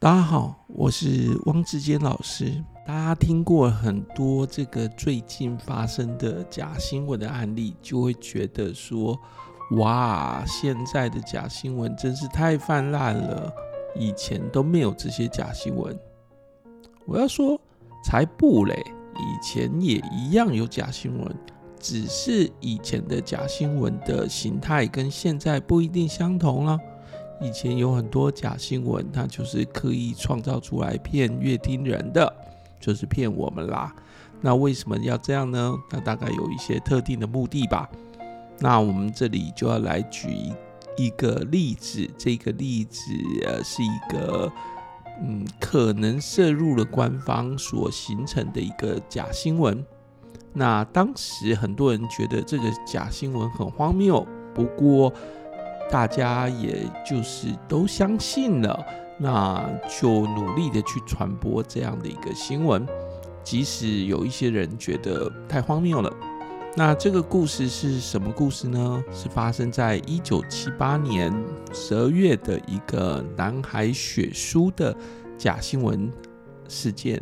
大家好，我是汪志坚老师。大家听过很多这个最近发生的假新闻的案例，就会觉得说：哇，现在的假新闻真是太泛滥了，以前都没有这些假新闻。我要说，才不嘞，以前也一样有假新闻，只是以前的假新闻的形态跟现在不一定相同了。以前有很多假新闻，它就是刻意创造出来骗阅听人的，就是骗我们啦。那为什么要这样呢？那大概有一些特定的目的吧。那我们这里就要来举一个例子，这个例子呃是一个嗯可能涉入了官方所形成的一个假新闻。那当时很多人觉得这个假新闻很荒谬，不过。大家也就是都相信了，那就努力的去传播这样的一个新闻，即使有一些人觉得太荒谬了。那这个故事是什么故事呢？是发生在一九七八年十二月的一个南海血书的假新闻事件。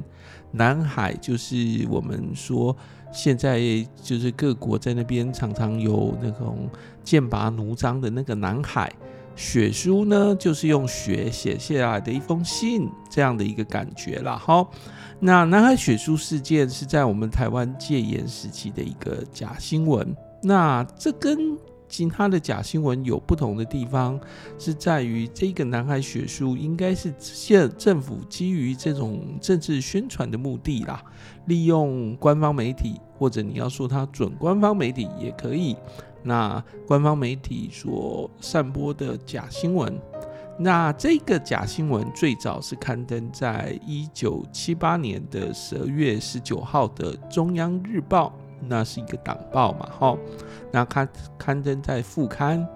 南海就是我们说。现在就是各国在那边常常有那种剑拔弩张的那个南海血书呢，就是用血写下来的一封信，这样的一个感觉啦。好，那南海血书事件是在我们台湾戒严时期的一个假新闻，那这跟其他的假新闻有不同的地方，是在于这个南海血书应该是现政府基于这种政治宣传的目的啦，利用官方媒体或者你要说它准官方媒体也可以，那官方媒体所散播的假新闻，那这个假新闻最早是刊登在一九七八年的十二月十九号的中央日报。那是一个党报嘛，哈，那刊刊登在副刊，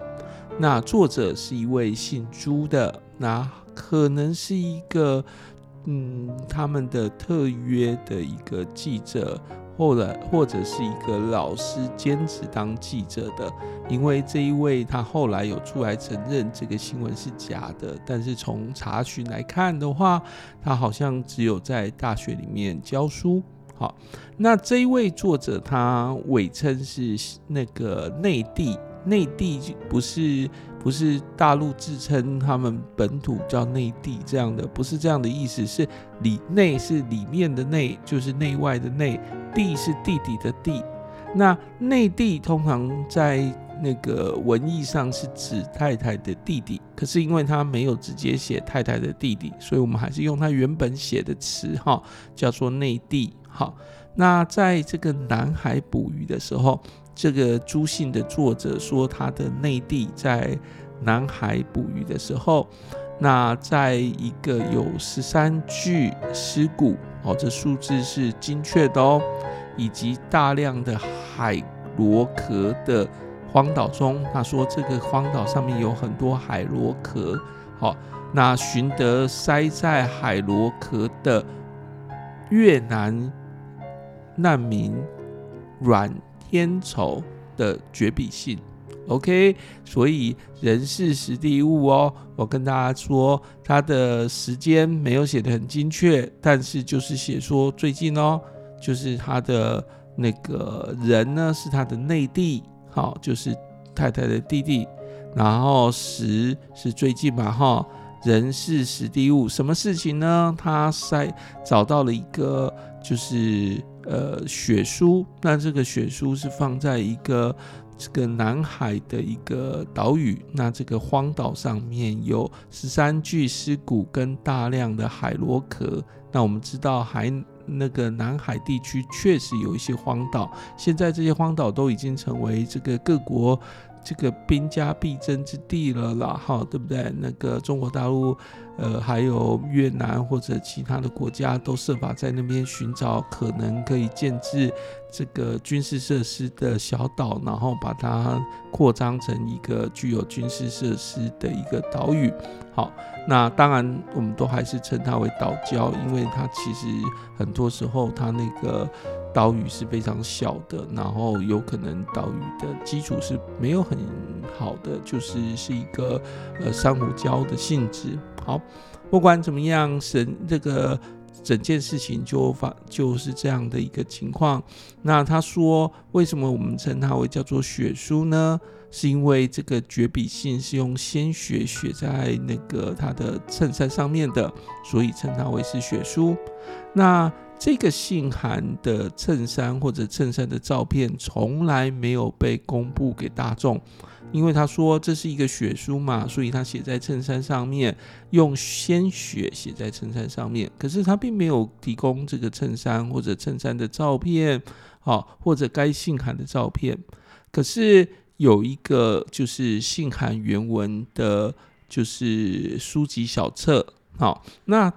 那作者是一位姓朱的，那可能是一个嗯他们的特约的一个记者，或者或者是一个老师兼职当记者的，因为这一位他后来有出来承认这个新闻是假的，但是从查询来看的话，他好像只有在大学里面教书。好，那这一位作者他伪称是那个内地，内地不是不是大陆自称他们本土叫内地这样的，不是这样的意思，是里内是里面的内，就是内外的内，地是弟弟的弟。那内地通常在那个文义上是指太太的弟弟，可是因为他没有直接写太太的弟弟，所以我们还是用他原本写的词哈，叫做内地。好，那在这个南海捕鱼的时候，这个朱姓的作者说，他的内地在南海捕鱼的时候，那在一个有十三具尸骨哦，这数字是精确的哦，以及大量的海螺壳的荒岛中，他说这个荒岛上面有很多海螺壳。好，那寻得塞在海螺壳的越南。难民阮天仇的绝笔信，OK，所以人事时地物哦，我跟大家说，他的时间没有写得很精确，但是就是写说最近哦，就是他的那个人呢是他的内弟，好，就是太太的弟弟，然后时是最近嘛，哈，人事时地物，什么事情呢？他在找到了一个就是。呃，血书，那这个血书是放在一个这个南海的一个岛屿，那这个荒岛上面有十三具尸骨跟大量的海螺壳。那我们知道海那个南海地区确实有一些荒岛，现在这些荒岛都已经成为这个各国。这个兵家必争之地了啦，哈，对不对？那个中国大陆，呃，还有越南或者其他的国家都设法在那边寻找可能可以建置这个军事设施的小岛，然后把它扩张成一个具有军事设施的一个岛屿。好，那当然我们都还是称它为岛礁，因为它其实很多时候它那个。岛屿是非常小的，然后有可能岛屿的基础是没有很好的，就是是一个呃珊瑚礁的性质。好，不管怎么样，神这个整件事情就发就是这样的一个情况。那他说，为什么我们称它为叫做血书呢？是因为这个绝笔信是用鲜血写在那个他的衬衫上面的，所以称它为是血书。那这个信函的衬衫或者衬衫的照片从来没有被公布给大众，因为他说这是一个血书嘛，所以他写在衬衫上面，用鲜血写在衬衫上面。可是他并没有提供这个衬衫或者衬衫的照片，好，或者该信函的照片。可是。有一个就是信函原文的，就是书籍小册，好，那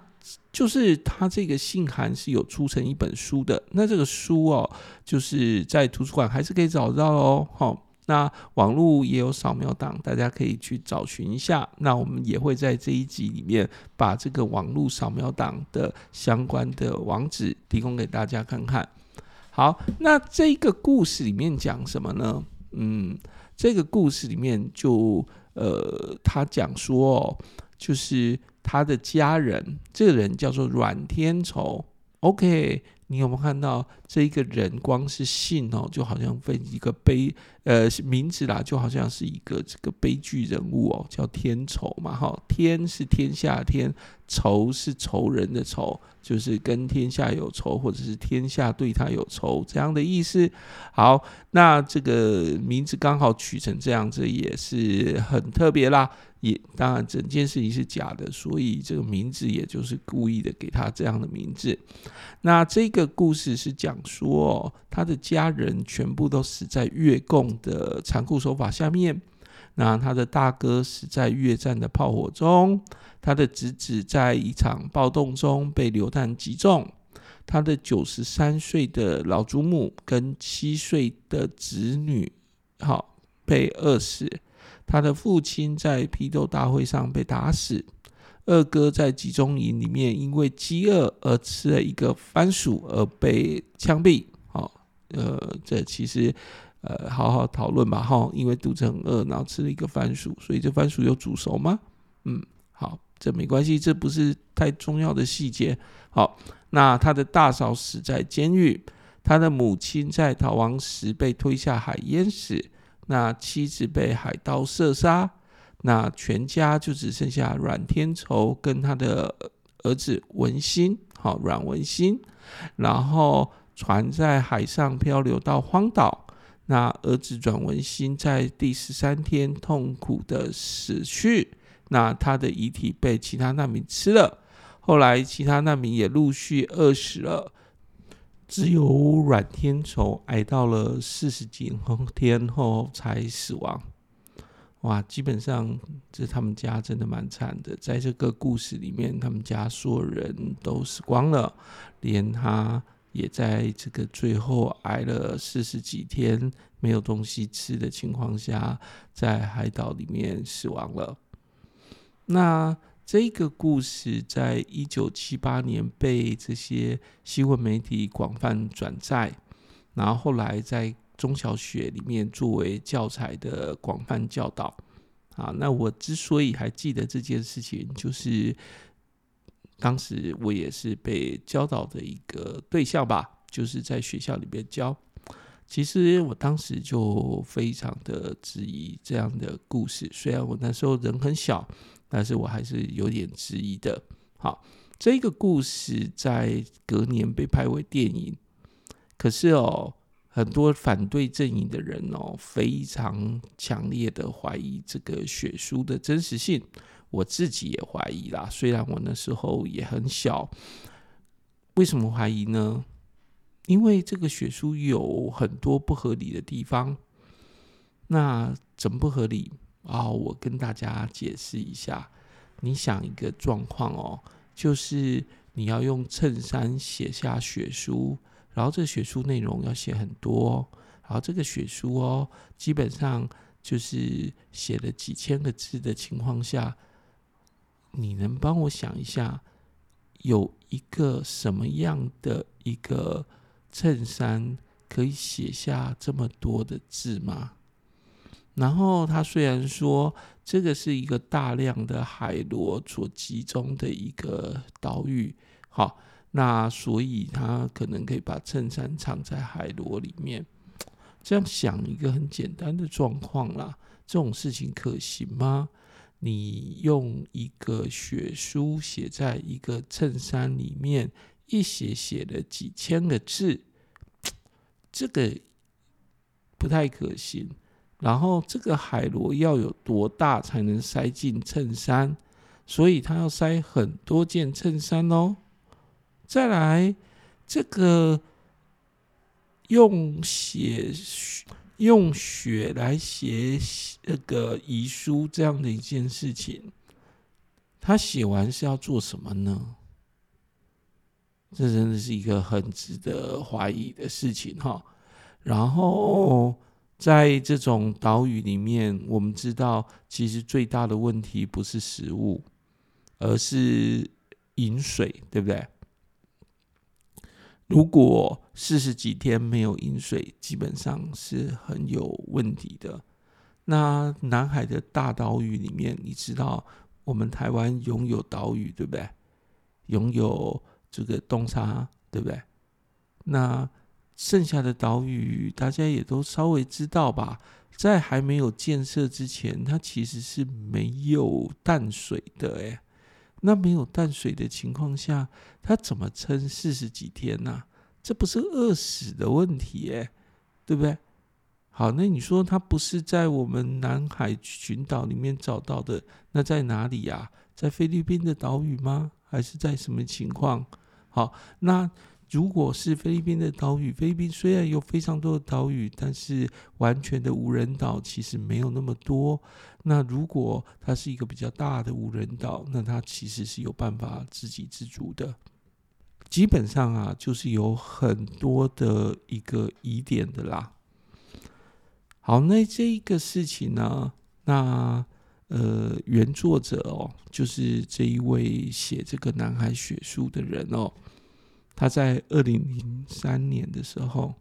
就是他这个信函是有出成一本书的。那这个书哦，就是在图书馆还是可以找到哦，好，那网络也有扫描档，大家可以去找寻一下。那我们也会在这一集里面把这个网络扫描档的相关的网址提供给大家看看。好，那这个故事里面讲什么呢？嗯，这个故事里面就呃，他讲说哦，就是他的家人，这个人叫做阮天仇。OK，你有没有看到这一个人？光是姓哦，就好像分一个悲呃名字啦，就好像是一个这个悲剧人物哦，叫天仇嘛。哈，天是天下天，仇是仇人的仇。就是跟天下有仇，或者是天下对他有仇这样的意思。好，那这个名字刚好取成这样子，也是很特别啦。也当然，整件事情是假的，所以这个名字也就是故意的给他这样的名字。那这个故事是讲说，他的家人全部都死在越共的残酷手法下面。那他的大哥死在越战的炮火中，他的侄子在一场暴动中被流弹击中，他的九十三岁的老祖母跟七岁的侄女，好被饿死，他的父亲在批斗大会上被打死，二哥在集中营里面因为饥饿而吃了一个番薯而被枪毙，好，呃，这其实。呃，好好讨论吧，哈，因为肚子很饿，然后吃了一个番薯，所以这番薯有煮熟吗？嗯，好，这没关系，这不是太重要的细节。好，那他的大嫂死在监狱，他的母亲在逃亡时被推下海淹死，那妻子被海盗射杀，那全家就只剩下阮天仇跟他的儿子文心，好，阮文心，然后船在海上漂流到荒岛。那儿子阮文心在第十三天痛苦的死去，那他的遗体被其他难民吃了，后来其他难民也陆续饿死了，只有阮天仇挨到了四十几天后才死亡。哇，基本上这他们家真的蛮惨的，在这个故事里面，他们家所有人都死光了，连他。也在这个最后挨了四十几天没有东西吃的情况下，在海岛里面死亡了。那这个故事在一九七八年被这些新闻媒体广泛转载，然后后来在中小学里面作为教材的广泛教导。啊，那我之所以还记得这件事情，就是。当时我也是被教导的一个对象吧，就是在学校里面教。其实我当时就非常的质疑这样的故事，虽然我那时候人很小，但是我还是有点质疑的。好，这个故事在隔年被拍为电影，可是哦，很多反对阵营的人哦，非常强烈的怀疑这个血书的真实性。我自己也怀疑啦，虽然我那时候也很小。为什么怀疑呢？因为这个血书有很多不合理的地方。那怎么不合理啊？我跟大家解释一下。你想一个状况哦，就是你要用衬衫写下血书，然后这血书内容要写很多，然后这个血书哦，基本上就是写了几千个字的情况下。你能帮我想一下，有一个什么样的一个衬衫可以写下这么多的字吗？然后他虽然说这个是一个大量的海螺所集中的一个岛屿，好，那所以他可能可以把衬衫藏在海螺里面。这样想一个很简单的状况啦，这种事情可行吗？你用一个血书写在一个衬衫里面，一写写了几千个字，这个不太可行。然后这个海螺要有多大才能塞进衬衫？所以他要塞很多件衬衫哦。再来这个。用血用血来写那个遗书这样的一件事情，他写完是要做什么呢？这真的是一个很值得怀疑的事情哈。然后在这种岛屿里面，我们知道其实最大的问题不是食物，而是饮水，对不对？如果四十几天没有饮水，基本上是很有问题的。那南海的大岛屿里面，你知道我们台湾拥有岛屿，对不对？拥有这个东沙，对不对？那剩下的岛屿，大家也都稍微知道吧？在还没有建设之前，它其实是没有淡水的，诶。那没有淡水的情况下，它怎么撑四十几天呢、这不是饿死的问题诶，对不对？好，那你说它不是在我们南海群岛里面找到的？那在哪里呀、啊？在菲律宾的岛屿吗？还是在什么情况？好，那。如果是菲律宾的岛屿，菲律宾虽然有非常多的岛屿，但是完全的无人岛其实没有那么多。那如果它是一个比较大的无人岛，那它其实是有办法自给自足的。基本上啊，就是有很多的一个疑点的啦。好，那这一个事情呢，那呃，原作者哦，就是这一位写这个南海血书的人哦。他在二零零三年的时候，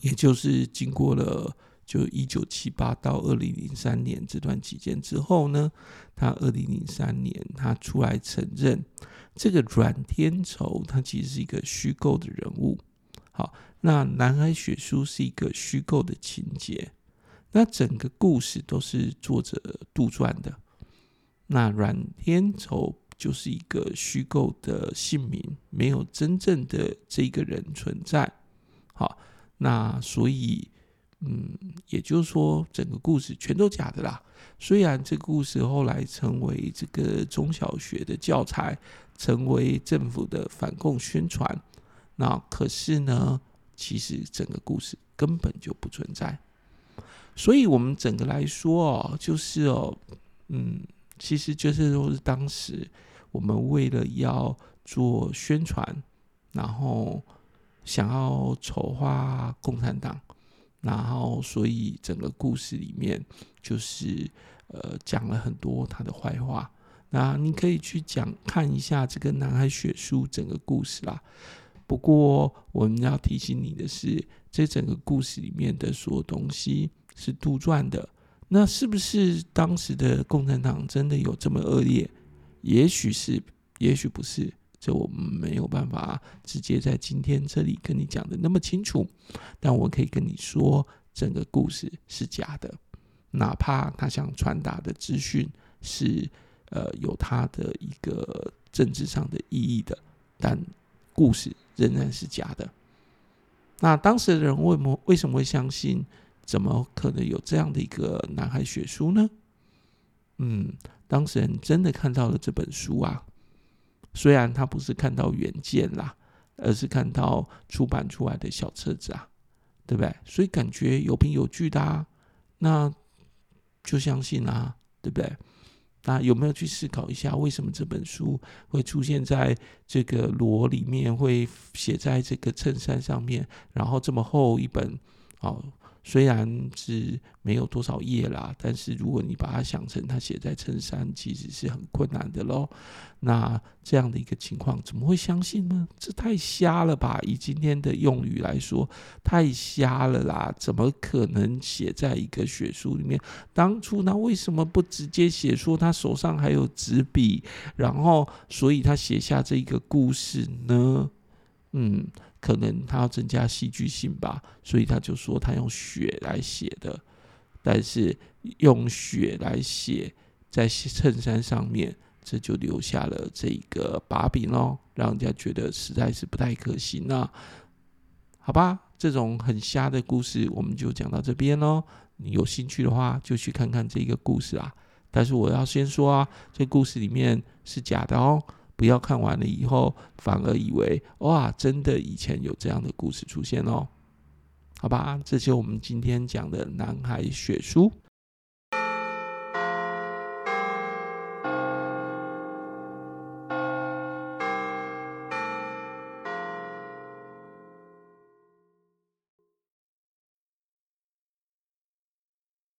也就是经过了就一九七八到二零零三年这段期间之后呢，他二零零三年他出来承认，这个阮天仇他其实是一个虚构的人物。好，那南海血书是一个虚构的情节，那整个故事都是作者杜撰的。那阮天仇。就是一个虚构的姓名，没有真正的这个人存在。好，那所以，嗯，也就是说，整个故事全都假的啦。虽然这个故事后来成为这个中小学的教材，成为政府的反共宣传，那可是呢，其实整个故事根本就不存在。所以，我们整个来说哦，就是哦，嗯，其实就是说是当时。我们为了要做宣传，然后想要丑化共产党，然后所以整个故事里面就是呃讲了很多他的坏话。那你可以去讲看一下这个南海血书整个故事啦。不过我们要提醒你的是，这整个故事里面的所有东西是杜撰的。那是不是当时的共产党真的有这么恶劣？也许是，也许不是，这我们没有办法直接在今天这里跟你讲的那么清楚。但我可以跟你说，整个故事是假的，哪怕他想传达的资讯是呃有他的一个政治上的意义的，但故事仍然是假的。那当时的人为什么为什么会相信？怎么可能有这样的一个南海血书呢？嗯。当事人真的看到了这本书啊，虽然他不是看到原件啦，而是看到出版出来的小册子啊，对不对？所以感觉有凭有据的啊，那就相信啊，对不对？那有没有去思考一下，为什么这本书会出现在这个螺里面，会写在这个衬衫上面，然后这么厚一本，哦，虽然是没有多少页啦，但是如果你把它想成他写在衬衫，其实是很困难的喽。那这样的一个情况，怎么会相信呢？这太瞎了吧！以今天的用语来说，太瞎了啦！怎么可能写在一个血书里面？当初那为什么不直接写说他手上还有纸笔，然后所以他写下这个故事呢？嗯。可能他要增加戏剧性吧，所以他就说他用血来写的，但是用血来写在衬衫上面，这就留下了这个把柄哦，让人家觉得实在是不太可行。那好吧，这种很瞎的故事我们就讲到这边喽。你有兴趣的话，就去看看这个故事啊。但是我要先说啊，这故事里面是假的哦。不要看完了以后，反而以为哇，真的以前有这样的故事出现哦。好吧，这就我们今天讲的《南海血书》。